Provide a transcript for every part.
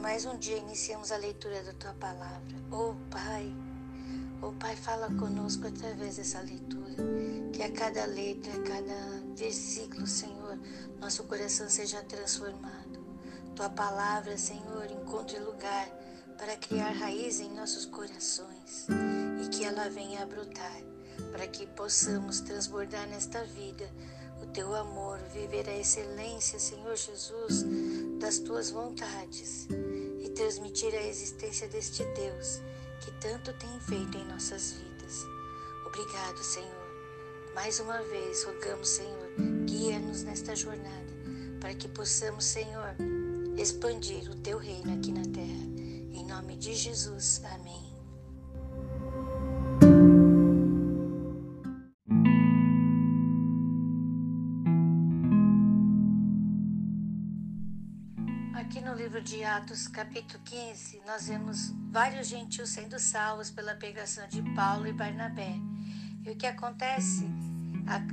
mais um dia iniciamos a leitura da tua palavra. Oh Pai, oh Pai, fala conosco através dessa leitura. Que a cada letra, a cada versículo, Senhor, nosso coração seja transformado. Tua palavra, Senhor, encontre lugar para criar raiz em nossos corações e que ela venha a brotar, para que possamos transbordar nesta vida o teu amor, viver a excelência, Senhor Jesus, das tuas vontades e transmitir a existência deste Deus que tanto tem feito em nossas vidas. Obrigado, Senhor. Mais uma vez rogamos, Senhor, guia-nos nesta jornada para que possamos, Senhor, expandir o teu reino aqui na terra. Em nome de Jesus. Amém. Livro de Atos, capítulo 15, nós vemos vários gentios sendo salvos pela pregação de Paulo e Barnabé. E o que acontece?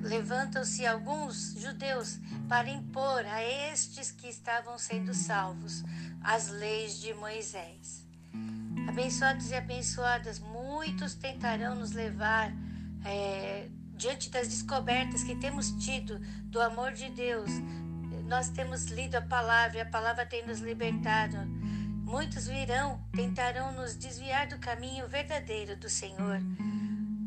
Levantam-se alguns judeus para impor a estes que estavam sendo salvos as leis de Moisés. Abençoados e abençoadas, muitos tentarão nos levar é, diante das descobertas que temos tido do amor de Deus, nós temos lido a palavra e a palavra tem nos libertado. Muitos virão, tentarão nos desviar do caminho verdadeiro do Senhor,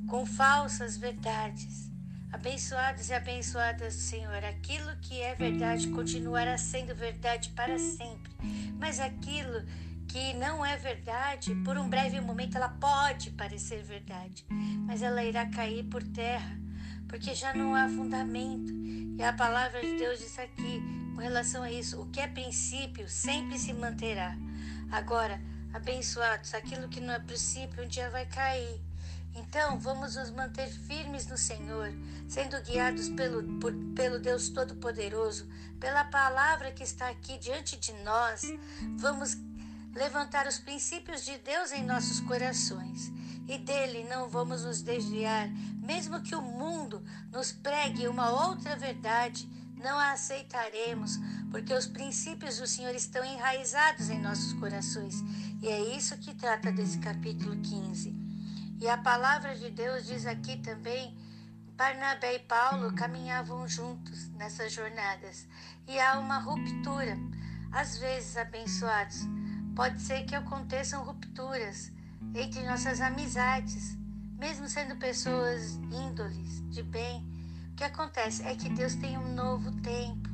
com falsas verdades. Abençoados e abençoadas do Senhor, aquilo que é verdade continuará sendo verdade para sempre, mas aquilo que não é verdade, por um breve momento ela pode parecer verdade, mas ela irá cair por terra, porque já não há fundamento. E a palavra de Deus diz aqui, com relação a isso, o que é princípio sempre se manterá. Agora, abençoados, aquilo que não é princípio um dia vai cair. Então, vamos nos manter firmes no Senhor, sendo guiados pelo, por, pelo Deus Todo-Poderoso, pela palavra que está aqui diante de nós. Vamos levantar os princípios de Deus em nossos corações e dele não vamos nos desviar, mesmo que o mundo nos pregue uma outra verdade, não a aceitaremos, porque os princípios do Senhor estão enraizados em nossos corações. E é isso que trata desse capítulo 15. E a palavra de Deus diz aqui também: Barnabé e Paulo caminhavam juntos nessas jornadas, e há uma ruptura. Às vezes, abençoados, pode ser que aconteçam rupturas entre nossas amizades, mesmo sendo pessoas índoles, de bem. O que acontece é que Deus tem um novo tempo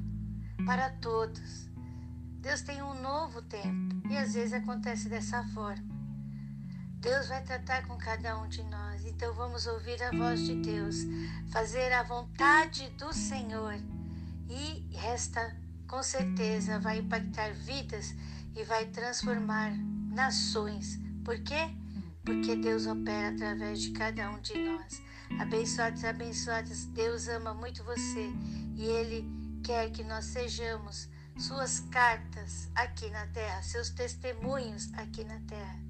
para todos. Deus tem um novo tempo e às vezes acontece dessa forma. Deus vai tratar com cada um de nós, então vamos ouvir a voz de Deus, fazer a vontade do Senhor e esta com certeza vai impactar vidas e vai transformar nações. Por quê? Porque Deus opera através de cada um de nós. Abençoados abençoadas, Deus ama muito você e Ele quer que nós sejamos suas cartas aqui na terra, seus testemunhos aqui na terra.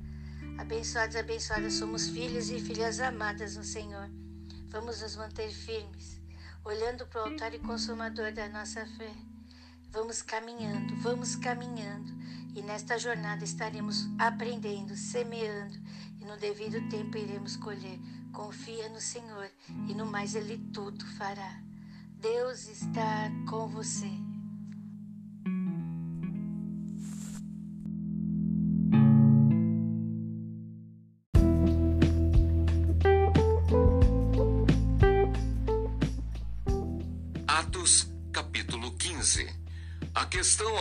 Abençoados abençoadas, somos filhos e filhas amadas no Senhor. Vamos nos manter firmes, olhando para o altar e consumador da nossa fé. Vamos caminhando, vamos caminhando e nesta jornada estaremos aprendendo, semeando e no devido tempo iremos colher. Confia no Senhor e no mais Ele tudo fará. Deus está com você.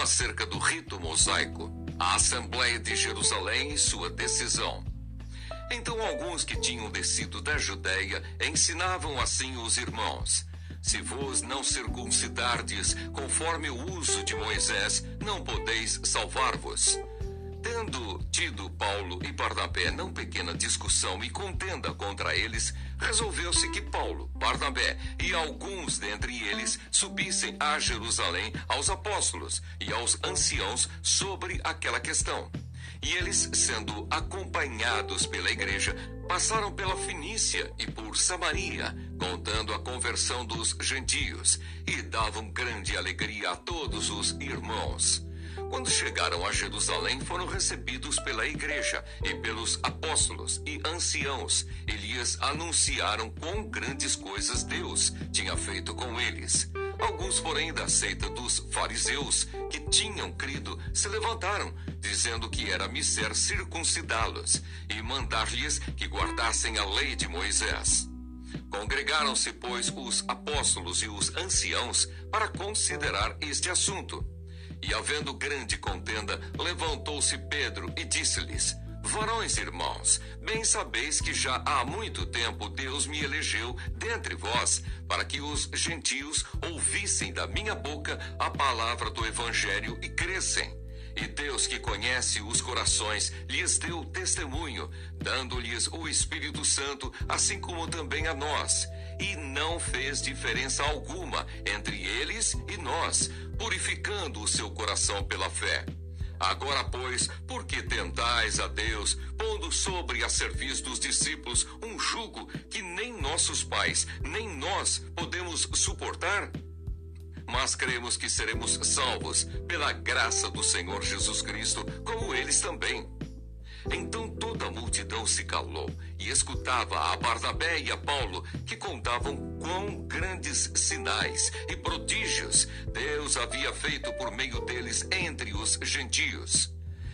Acerca do rito mosaico, a Assembleia de Jerusalém e sua decisão. Então alguns que tinham descido da Judéia ensinavam assim os irmãos: Se vos não circuncidardes conforme o uso de Moisés, não podeis salvar-vos. Tendo tido Paulo e Barnabé não pequena discussão e contenda contra eles, resolveu-se que Paulo, Barnabé e alguns dentre eles subissem a Jerusalém aos apóstolos e aos anciãos sobre aquela questão. E eles, sendo acompanhados pela igreja, passaram pela Fenícia e por Samaria, contando a conversão dos gentios, e davam grande alegria a todos os irmãos. Quando chegaram a Jerusalém, foram recebidos pela igreja e pelos apóstolos e anciãos. Elias anunciaram quão grandes coisas Deus tinha feito com eles. Alguns, porém, da seita dos fariseus, que tinham crido, se levantaram, dizendo que era miser circuncidá-los e mandar-lhes que guardassem a lei de Moisés. Congregaram-se, pois, os apóstolos e os anciãos para considerar este assunto. E havendo grande contenda, levantou-se Pedro e disse-lhes: Varões irmãos, bem sabeis que já há muito tempo Deus me elegeu dentre vós, para que os gentios ouvissem da minha boca a palavra do Evangelho e crescem. E Deus, que conhece os corações, lhes deu testemunho, dando-lhes o Espírito Santo, assim como também a nós. E não fez diferença alguma entre eles e nós, purificando o seu coração pela fé. Agora, pois, por que tentais a Deus, pondo sobre a serviço dos discípulos um jugo que nem nossos pais, nem nós podemos suportar? Mas cremos que seremos salvos pela graça do Senhor Jesus Cristo, como eles também. Então toda a multidão se calou e escutava a Barnabé e a Paulo, que contavam quão grandes sinais e prodígios Deus havia feito por meio deles entre os gentios.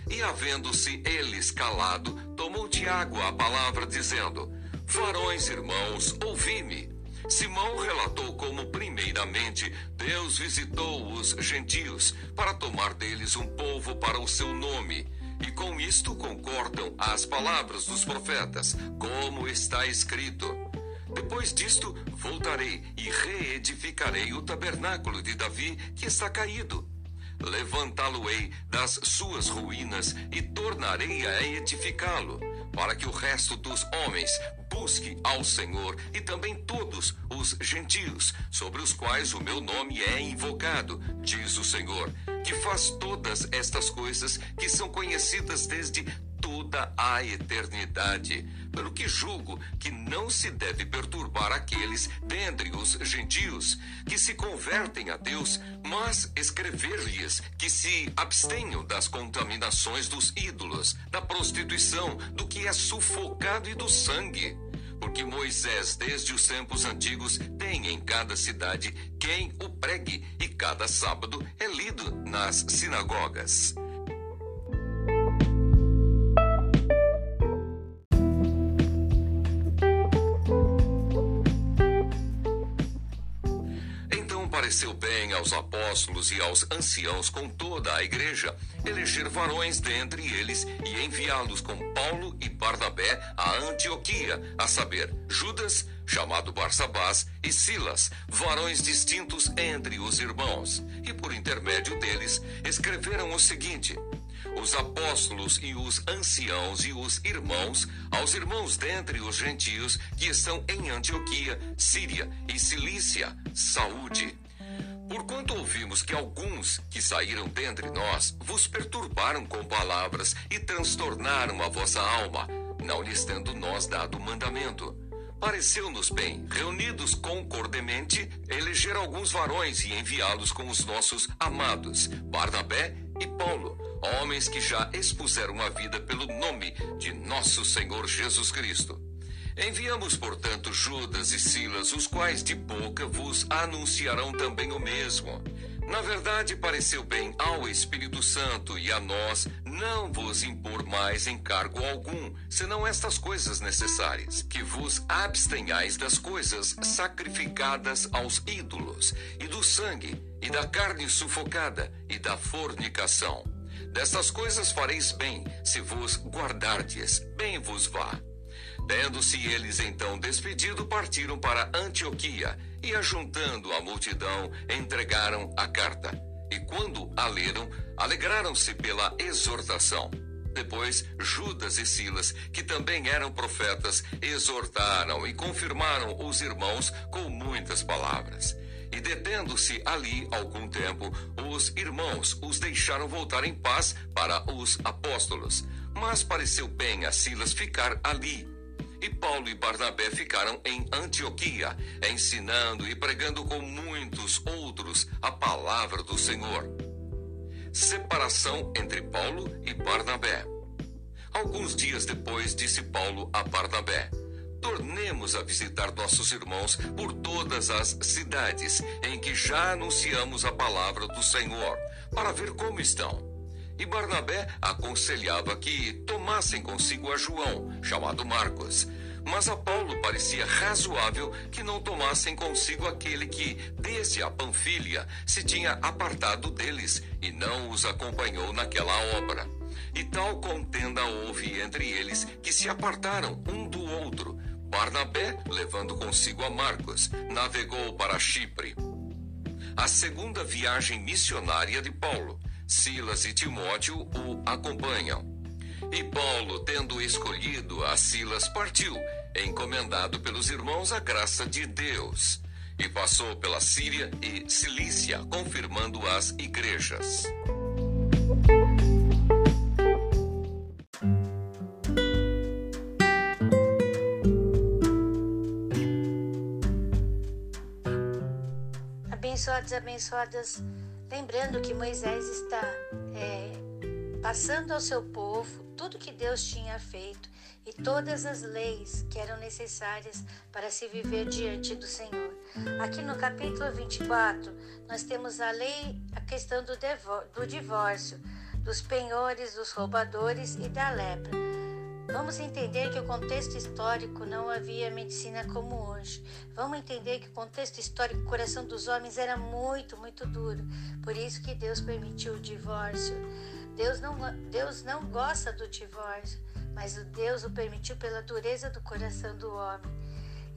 E havendo-se eles calado, tomou Tiago a palavra, dizendo: Varões irmãos, ouvi-me. Simão relatou como, primeiramente, Deus visitou os gentios para tomar deles um povo para o seu nome e com isto concordam as palavras dos profetas, como está escrito. Depois disto, voltarei e reedificarei o tabernáculo de Davi que está caído. Levantá-lo-ei das suas ruínas e tornarei a edificá-lo, para que o resto dos homens busque ao Senhor e também todos os gentios, sobre os quais o meu nome é invocado, diz o Senhor, que faz todas estas coisas que são conhecidas desde toda a eternidade. Pelo que julgo que não se deve perturbar aqueles dentre os gentios que se convertem a Deus, mas escrever-lhes que se abstenham das contaminações dos ídolos, da prostituição, do que é sufocado e do sangue. Porque Moisés, desde os tempos antigos, tem em cada cidade quem o pregue, e cada sábado é lido nas sinagogas. pareceu bem aos apóstolos e aos anciãos com toda a igreja eleger varões dentre eles e enviá-los com Paulo e Barnabé a Antioquia, a saber, Judas, chamado Barsabás, e Silas, varões distintos entre os irmãos, e por intermédio deles escreveram o seguinte: os apóstolos e os anciãos e os irmãos, aos irmãos dentre os gentios que estão em Antioquia, Síria e Cilícia, saúde. Porquanto ouvimos que alguns que saíram dentre nós vos perturbaram com palavras e transtornaram a vossa alma, não lhes tendo nós dado mandamento. Pareceu-nos bem, reunidos concordemente, eleger alguns varões e enviá-los com os nossos amados, Barnabé e Paulo, homens que já expuseram a vida pelo nome de nosso Senhor Jesus Cristo. Enviamos, portanto, Judas e Silas, os quais de boca vos anunciarão também o mesmo. Na verdade, pareceu bem ao Espírito Santo e a nós não vos impor mais encargo algum, senão estas coisas necessárias: que vos abstenhais das coisas sacrificadas aos ídolos, e do sangue, e da carne sufocada, e da fornicação. Destas coisas fareis bem, se vos guardardes, bem vos vá. Tendo-se eles então despedido, partiram para Antioquia e, ajuntando a multidão, entregaram a carta. E quando a leram, alegraram-se pela exortação. Depois, Judas e Silas, que também eram profetas, exortaram e confirmaram os irmãos com muitas palavras. E detendo-se ali algum tempo, os irmãos os deixaram voltar em paz para os apóstolos. Mas pareceu bem a Silas ficar ali e Paulo e Barnabé ficaram em Antioquia, ensinando e pregando com muitos outros a palavra do Senhor. separação entre Paulo e Barnabé. Alguns dias depois, disse Paulo a Barnabé: Tornemos a visitar nossos irmãos por todas as cidades em que já anunciamos a palavra do Senhor, para ver como estão. E Barnabé aconselhava que tomassem consigo a João, chamado Marcos. Mas a Paulo parecia razoável que não tomassem consigo aquele que, desde a Panfilha, se tinha apartado deles e não os acompanhou naquela obra. E tal contenda houve entre eles que se apartaram um do outro. Barnabé, levando consigo a Marcos, navegou para Chipre. A segunda viagem missionária de Paulo Silas e Timóteo o acompanham. E Paulo, tendo escolhido a Silas, partiu, encomendado pelos irmãos à graça de Deus, e passou pela Síria e Cilícia, confirmando as igrejas. Abençoados, abençoadas Lembrando que Moisés está é, passando ao seu povo tudo que Deus tinha feito e todas as leis que eram necessárias para se viver diante do Senhor. Aqui no capítulo 24, nós temos a lei, a questão do, do divórcio, dos penhores, dos roubadores e da lepra. Vamos entender que o contexto histórico não havia medicina como hoje. Vamos entender que o contexto histórico, o coração dos homens era muito, muito duro. Por isso que Deus permitiu o divórcio. Deus não, Deus não gosta do divórcio, mas o Deus o permitiu pela dureza do coração do homem.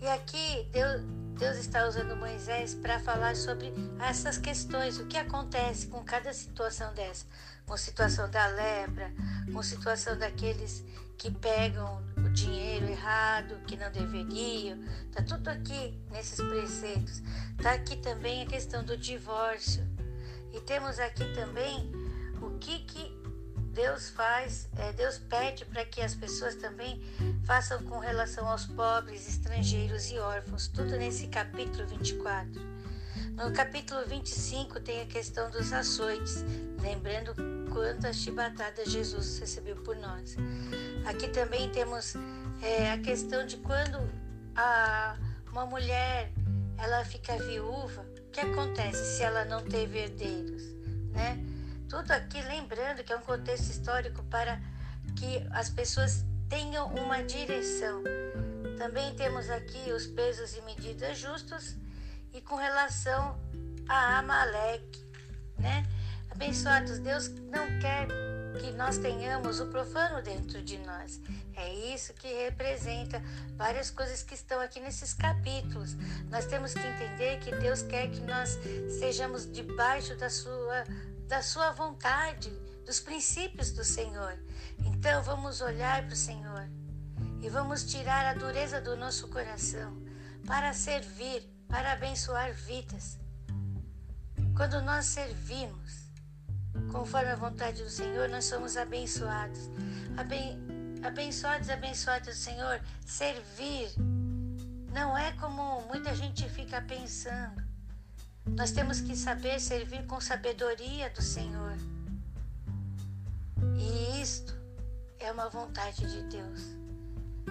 E aqui Deus, Deus está usando Moisés para falar sobre essas questões, o que acontece com cada situação dessa, com a situação da lepra, com a situação daqueles que pegam o dinheiro errado, que não deveriam. Tá tudo aqui nesses preceitos. Tá aqui também a questão do divórcio. E temos aqui também o que que Deus faz, é, Deus pede para que as pessoas também façam com relação aos pobres, estrangeiros e órfãos, tudo nesse capítulo 24. No capítulo 25 tem a questão dos açoites, lembrando quantas chibatadas Jesus recebeu por nós. Aqui também temos é, a questão de quando a, uma mulher ela fica viúva, o que acontece se ela não teve herdeiros, né? Tudo aqui lembrando que é um contexto histórico para que as pessoas tenham uma direção. Também temos aqui os pesos e medidas justos e com relação a Amaleque, né? Abençoados, Deus não quer que nós tenhamos o profano dentro de nós. É isso que representa várias coisas que estão aqui nesses capítulos. Nós temos que entender que Deus quer que nós sejamos debaixo da sua, da sua vontade, dos princípios do Senhor. Então vamos olhar para o Senhor e vamos tirar a dureza do nosso coração para servir, para abençoar vidas. Quando nós servimos, Conforme a vontade do Senhor, nós somos abençoados. Aben... Abençoados, abençoados, Senhor. Servir não é como muita gente fica pensando. Nós temos que saber servir com sabedoria do Senhor. E isto é uma vontade de Deus.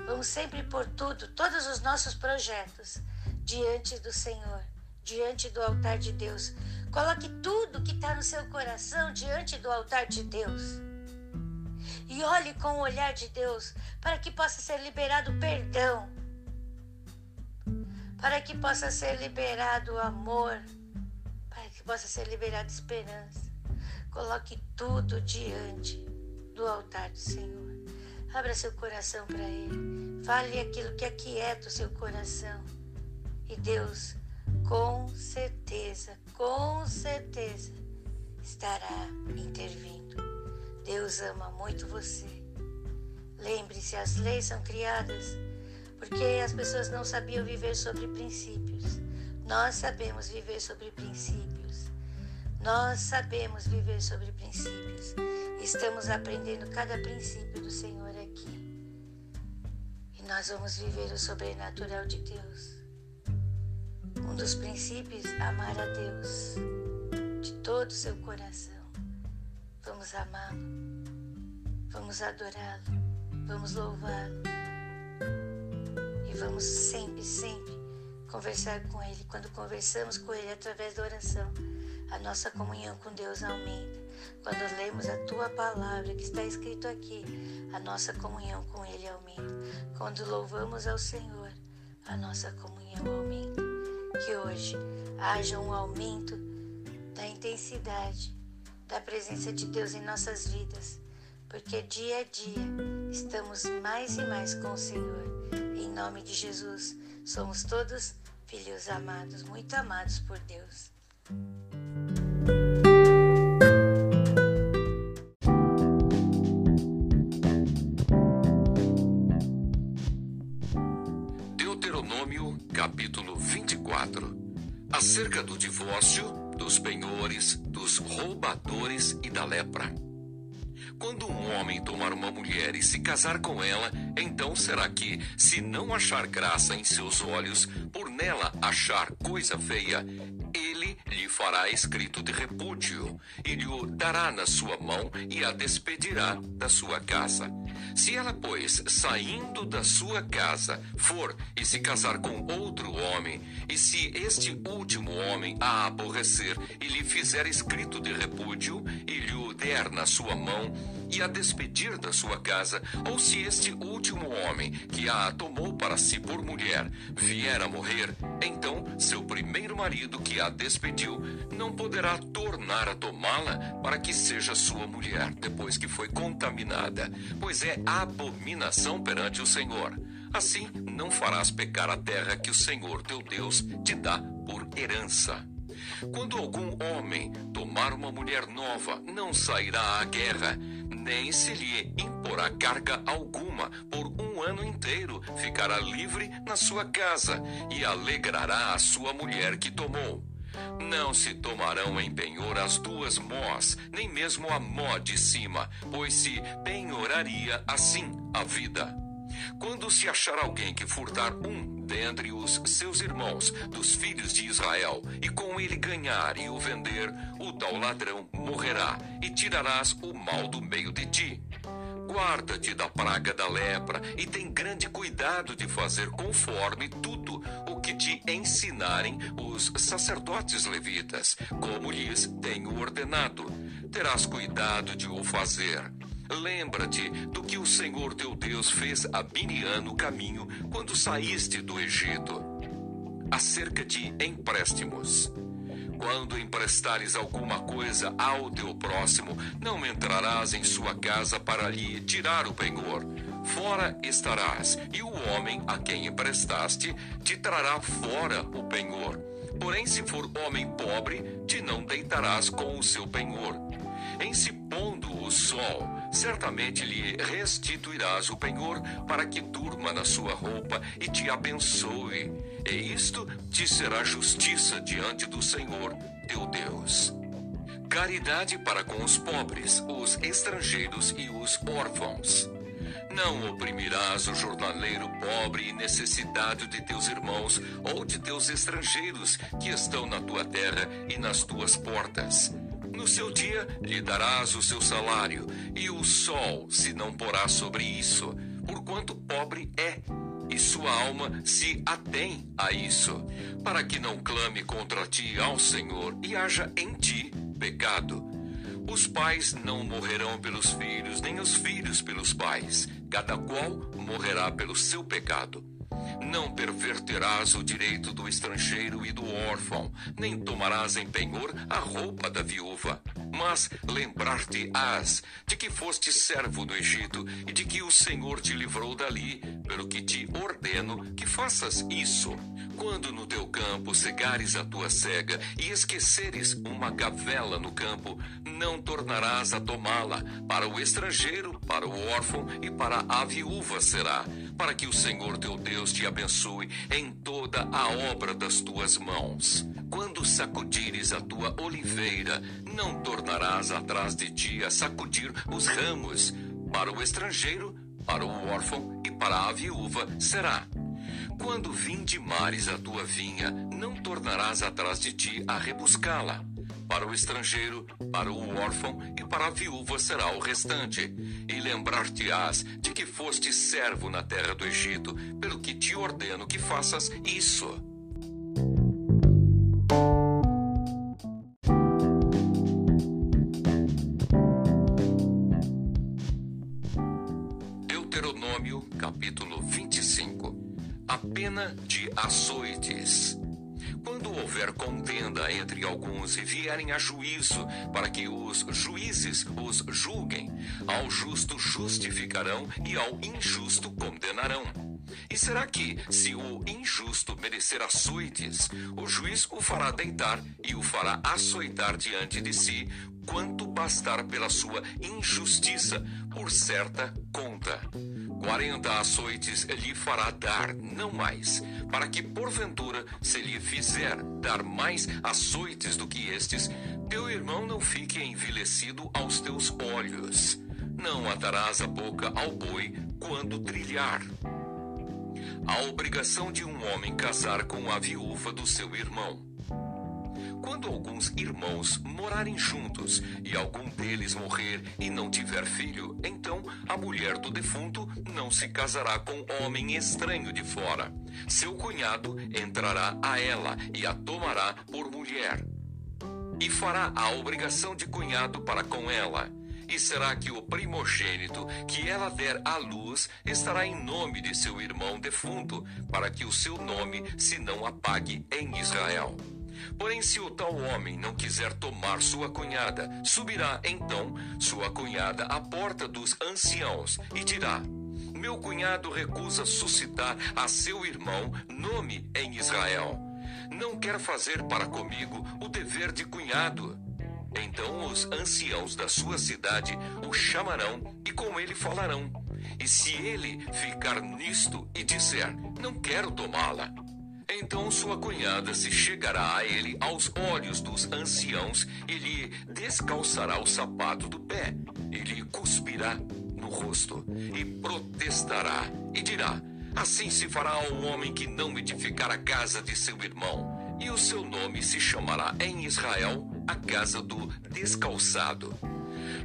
Vamos sempre por tudo, todos os nossos projetos, diante do Senhor, diante do altar de Deus, Coloque tudo que está no seu coração diante do altar de Deus. E olhe com o olhar de Deus para que possa ser liberado perdão, para que possa ser liberado amor, para que possa ser liberada esperança. Coloque tudo diante do altar do Senhor. Abra seu coração para Ele. Fale aquilo que aquieta o seu coração. E Deus, com certeza, com certeza estará intervindo. Deus ama muito você. Lembre-se, as leis são criadas porque as pessoas não sabiam viver sobre princípios. Nós sabemos viver sobre princípios. Nós sabemos viver sobre princípios. Estamos aprendendo cada princípio do Senhor aqui. E nós vamos viver o sobrenatural de Deus. Um dos princípios, amar a Deus de todo o seu coração, vamos amá-lo, vamos adorá-lo, vamos louvá-lo e vamos sempre, sempre conversar com Ele. Quando conversamos com Ele através da oração, a nossa comunhão com Deus aumenta. Quando lemos a tua palavra que está escrito aqui, a nossa comunhão com Ele aumenta. Quando louvamos ao Senhor, a nossa comunhão aumenta. Que hoje haja um aumento da intensidade da presença de Deus em nossas vidas, porque dia a dia estamos mais e mais com o Senhor. Em nome de Jesus, somos todos filhos amados, muito amados por Deus. Acerca do divórcio, dos penhores, dos roubadores e da lepra. Quando um homem tomar uma mulher e se casar com ela, então será que, se não achar graça em seus olhos, por nela achar coisa feia, lhe fará escrito de repúdio, e lhe dará na sua mão e a despedirá da sua casa. Se ela, pois, saindo da sua casa, for e se casar com outro homem, e se este último homem a aborrecer e lhe fizer escrito de repúdio, e lhe der na sua mão, e a despedir da sua casa, ou se este último homem que a tomou para si por mulher vier a morrer, então seu primeiro marido que a despediu não poderá tornar a tomá-la para que seja sua mulher depois que foi contaminada, pois é abominação perante o Senhor. Assim não farás pecar a terra que o Senhor teu Deus te dá por herança. Quando algum homem tomar uma mulher nova, não sairá à guerra, nem se lhe imporá carga alguma por um ano inteiro, ficará livre na sua casa e alegrará a sua mulher que tomou. Não se tomarão em penhor as duas mós, nem mesmo a mó de cima, pois se penhoraria assim a vida. Quando se achar alguém que furtar um dentre os seus irmãos, dos filhos de Israel, e com ele ganhar e o vender, o tal ladrão morrerá, e tirarás o mal do meio de ti. Guarda-te da praga da lepra e tem grande cuidado de fazer conforme tudo o ensinarem os sacerdotes levitas, como lhes tenho ordenado. Terás cuidado de o fazer. Lembra-te do que o Senhor teu Deus fez a Binian no caminho quando saíste do Egito. Acerca de empréstimos. Quando emprestares alguma coisa ao teu próximo, não entrarás em sua casa para lhe tirar o penhor. Fora estarás, e o homem a quem emprestaste te trará fora o penhor. Porém, se for homem pobre, te não deitarás com o seu penhor. Em se pondo o sol, certamente lhe restituirás o penhor para que durma na sua roupa e te abençoe. E isto te será justiça diante do Senhor, teu Deus. Caridade para com os pobres, os estrangeiros e os órfãos. Não oprimirás o jornaleiro pobre e necessitado de teus irmãos ou de teus estrangeiros que estão na tua terra e nas tuas portas no seu dia lhe darás o seu salário, e o sol se não porá sobre isso, porquanto pobre é, e sua alma se atém a isso, para que não clame contra ti ao Senhor e haja em ti pecado. Os pais não morrerão pelos filhos, nem os filhos pelos pais, cada qual morrerá pelo seu pecado. Não perverterás o direito do estrangeiro e do órfão, nem tomarás em penhor a roupa da viúva. Mas lembrar-te-ás de que foste servo do Egito e de que o Senhor te livrou dali, pelo que te ordeno que faças isso. Quando no teu campo cegares a tua cega e esqueceres uma gavela no campo, não tornarás a tomá-la. Para o estrangeiro, para o órfão e para a viúva será, para que o Senhor teu Deus te abençoe em toda a obra das tuas mãos. Quando sacudires a tua oliveira, não tornarás atrás de ti a sacudir os ramos. Para o estrangeiro, para o órfão e para a viúva será. Quando vindimares a tua vinha, não tornarás atrás de ti a rebuscá-la para o estrangeiro, para o órfão e para a viúva será o restante. E lembrar-te-ás de que foste servo na terra do Egito, pelo que te ordeno que faças isso. E vierem a juízo, para que os juízes os julguem, ao justo justificarão e ao injusto condenarão. E será que, se o injusto merecer açoites, o juiz o fará deitar e o fará açoitar diante de si, quanto bastar pela sua injustiça, por certa conta? Quarenta açoites lhe fará dar, não mais, para que, porventura, se lhe fizer dar mais açoites do que estes, teu irmão não fique envelhecido aos teus olhos. Não atarás a boca ao boi quando trilhar. A obrigação de um homem casar com a viúva do seu irmão. Quando alguns irmãos morarem juntos e algum deles morrer e não tiver filho, então a mulher do defunto não se casará com homem estranho de fora. Seu cunhado entrará a ela e a tomará por mulher. E fará a obrigação de cunhado para com ela. E será que o primogênito que ela der à luz estará em nome de seu irmão defunto, para que o seu nome se não apague em Israel. Porém, se o tal homem não quiser tomar sua cunhada, subirá então sua cunhada à porta dos anciãos e dirá: Meu cunhado recusa suscitar a seu irmão nome em Israel. Não quer fazer para comigo o dever de cunhado. Então os anciãos da sua cidade o chamarão e com ele falarão. E se ele ficar nisto e disser: Não quero tomá-la, então sua cunhada se chegará a ele aos olhos dos anciãos e lhe descalçará o sapato do pé, e lhe cuspirá no rosto, e protestará, e dirá: Assim se fará ao homem que não edificar a casa de seu irmão, e o seu nome se chamará em Israel a casa do descalçado.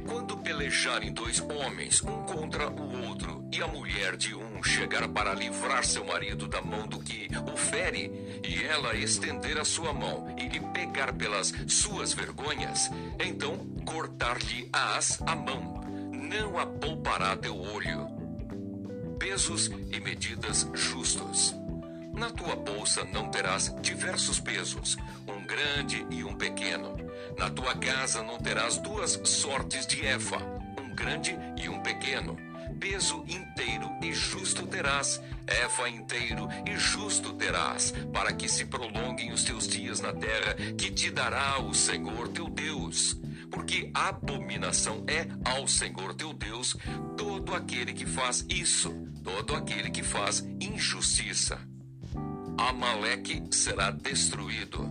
Quando pelejarem dois homens, um contra o outro, e a mulher de um chegar para livrar seu marido da mão do que o fere, e ela estender a sua mão e lhe pegar pelas suas vergonhas, então cortar-lhe-ás a mão, não a poupará teu olho. Pesos e medidas justos. Na tua bolsa não terás diversos pesos, um grande e um pequeno. Na tua casa não terás duas sortes de efa, um grande e um pequeno. Peso inteiro e justo terás, efa inteiro e justo terás, para que se prolonguem os teus dias na terra que te dará o Senhor teu Deus. Porque abominação é ao Senhor teu Deus todo aquele que faz isso, todo aquele que faz injustiça. Amaleque será destruído.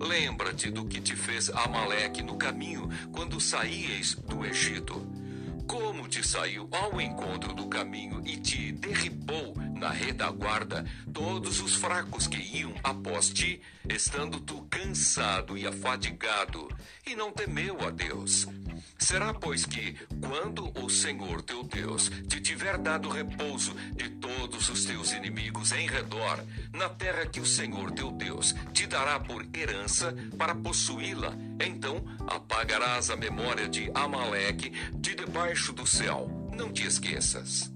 Lembra-te do que te fez Amaleque no caminho quando saíeis do Egito. Como te saiu ao encontro do caminho e te derribou na retaguarda todos os fracos que iam após ti, estando tu cansado e afadigado, e não temeu a Deus. Será, pois, que, quando o Senhor teu Deus te tiver dado repouso de todos os teus inimigos em redor, na terra que o Senhor teu Deus te dará por herança para possuí-la, então apagarás a memória de Amaleque de debaixo do céu. Não te esqueças.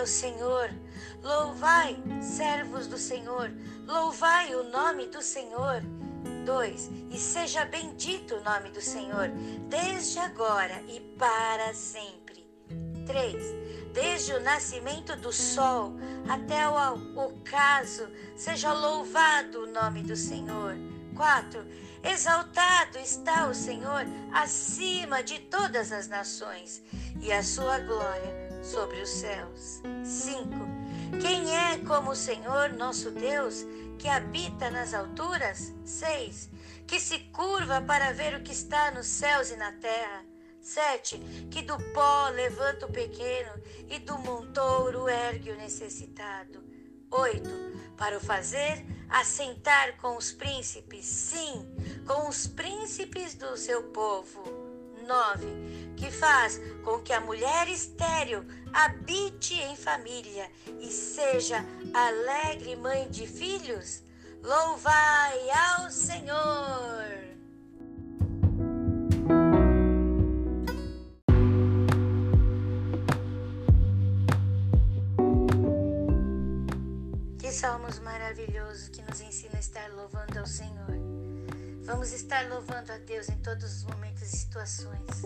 Ao Senhor, louvai, servos do Senhor, louvai o nome do Senhor. 2. E seja bendito o nome do Senhor, desde agora e para sempre. 3. Desde o nascimento do sol até o ocaso, seja louvado o nome do Senhor. 4. Exaltado está o Senhor acima de todas as nações, e a sua glória sobre os céus. 5. Quem é como o Senhor nosso Deus, que habita nas alturas? 6. Que se curva para ver o que está nos céus e na terra. Sete, que do pó levanta o pequeno e do montouro ergue o necessitado. Oito, para o fazer assentar com os príncipes, sim, com os príncipes do seu povo. Nove, que faz com que a mulher estéril habite em família e seja alegre mãe de filhos. Louvai ao Senhor! salmos maravilhosos que nos ensina a estar louvando ao Senhor. Vamos estar louvando a Deus em todos os momentos e situações.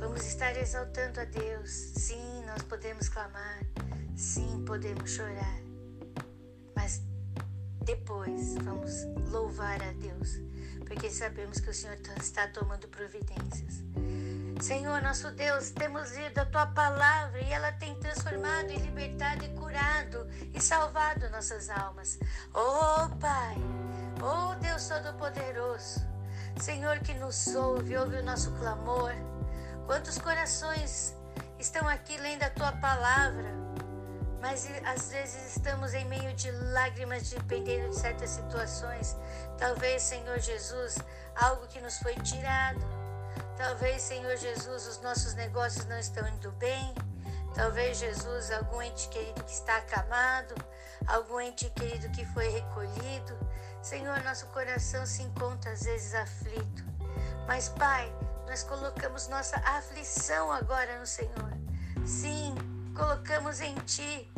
Vamos estar exaltando a Deus. Sim, nós podemos clamar. Sim, podemos chorar. Mas depois vamos louvar a Deus, porque sabemos que o Senhor está tomando providências. Senhor, nosso Deus, temos lido a tua palavra e ela tem transformado e libertado e curado e salvado nossas almas. Oh, Pai, oh Deus Todo-Poderoso, Senhor que nos ouve, ouve o nosso clamor. Quantos corações estão aqui lendo a tua palavra, mas às vezes estamos em meio de lágrimas, dependendo de certas situações. Talvez, Senhor Jesus, algo que nos foi tirado Talvez, Senhor Jesus, os nossos negócios não estão indo bem. Talvez, Jesus, algum ente querido que está acamado, algum ente querido que foi recolhido. Senhor, nosso coração se encontra às vezes aflito. Mas, Pai, nós colocamos nossa aflição agora no Senhor. Sim, colocamos em Ti,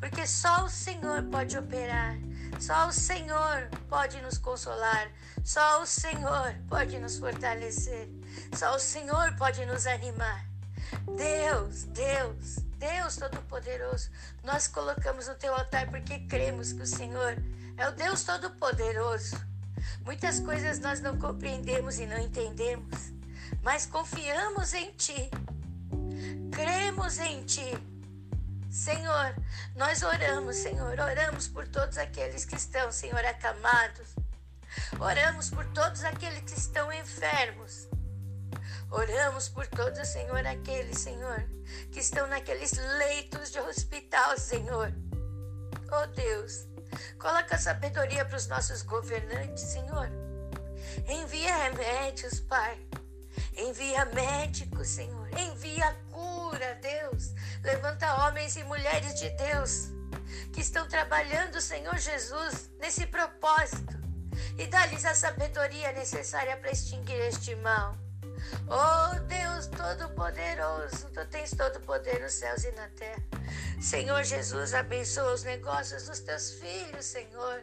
porque só o Senhor pode operar. Só o Senhor pode nos consolar, só o Senhor pode nos fortalecer, só o Senhor pode nos animar. Deus, Deus, Deus Todo-Poderoso, nós colocamos no teu altar porque cremos que o Senhor é o Deus Todo-Poderoso. Muitas coisas nós não compreendemos e não entendemos, mas confiamos em Ti, cremos em Ti Senhor, nós oramos, Senhor, oramos por todos aqueles que estão, Senhor, acamados. Oramos por todos aqueles que estão enfermos. Oramos por todos, Senhor, aqueles, Senhor, que estão naqueles leitos de hospital, Senhor. Oh Deus, coloca sabedoria para os nossos governantes, Senhor. Envia remédios, Pai. Envia médicos, Senhor. Envia cura, Deus. Levanta homens e mulheres de Deus que estão trabalhando, Senhor Jesus, nesse propósito. E dá-lhes a sabedoria necessária para extinguir este mal. Oh Deus Todo-Poderoso, Tu tens todo o poder nos céus e na terra. Senhor Jesus, abençoa os negócios dos teus filhos, Senhor.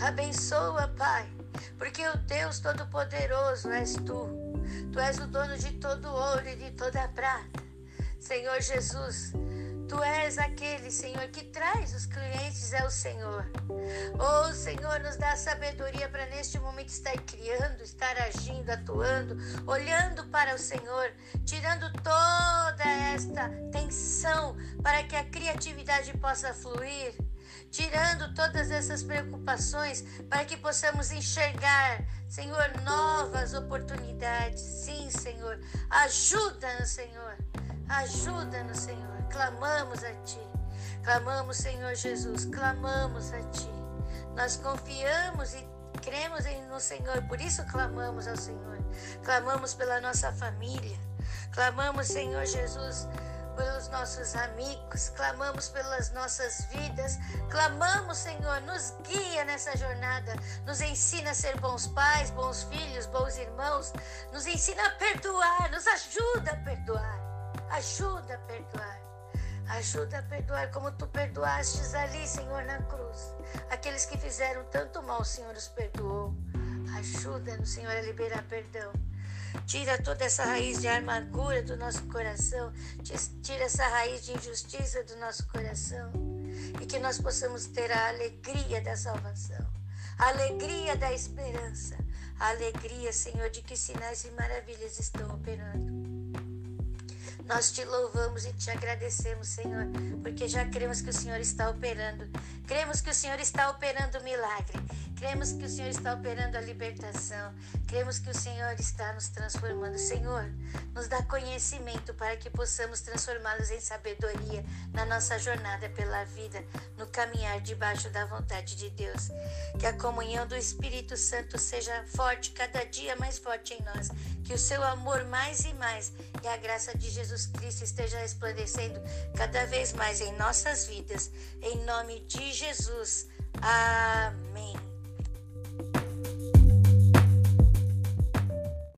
Abençoa, Pai, porque o Deus Todo-Poderoso és Tu. Tu és o dono de todo ouro e de toda prata. Senhor Jesus, Tu és aquele, Senhor, que traz os clientes, é o Senhor. Oh, Senhor, nos dá sabedoria para neste momento estar criando, estar agindo, atuando, olhando para o Senhor, tirando toda esta tensão para que a criatividade possa fluir tirando todas essas preocupações para que possamos enxergar, Senhor, novas oportunidades. Sim, Senhor, ajuda-nos, Senhor, ajuda-nos, Senhor. Clamamos a Ti, clamamos, Senhor Jesus, clamamos a Ti. Nós confiamos e cremos no Senhor, por isso clamamos ao Senhor. Clamamos pela nossa família, clamamos, Senhor Jesus pelos nossos amigos, clamamos pelas nossas vidas, clamamos, Senhor, nos guia nessa jornada, nos ensina a ser bons pais, bons filhos, bons irmãos, nos ensina a perdoar, nos ajuda a perdoar, ajuda a perdoar. Ajuda a perdoar como tu perdoastes ali, Senhor, na cruz. Aqueles que fizeram tanto mal, Senhor os perdoou. Ajuda-nos, Senhor, a liberar perdão. Tira toda essa raiz de amargura do nosso coração. Tira essa raiz de injustiça do nosso coração. E que nós possamos ter a alegria da salvação, a alegria da esperança, a alegria, Senhor, de que sinais e maravilhas estão operando. Nós te louvamos e te agradecemos, Senhor, porque já cremos que o Senhor está operando. Cremos que o Senhor está operando o milagre. Cremos que o Senhor está operando a libertação. Cremos que o Senhor está nos transformando. Senhor, nos dá conhecimento para que possamos transformá-los em sabedoria na nossa jornada pela vida, no caminhar debaixo da vontade de Deus. Que a comunhão do Espírito Santo seja forte, cada dia mais forte em nós. Que o seu amor mais e mais e a graça de Jesus Cristo esteja resplandecendo cada vez mais em nossas vidas. Em nome de Jesus. Amém.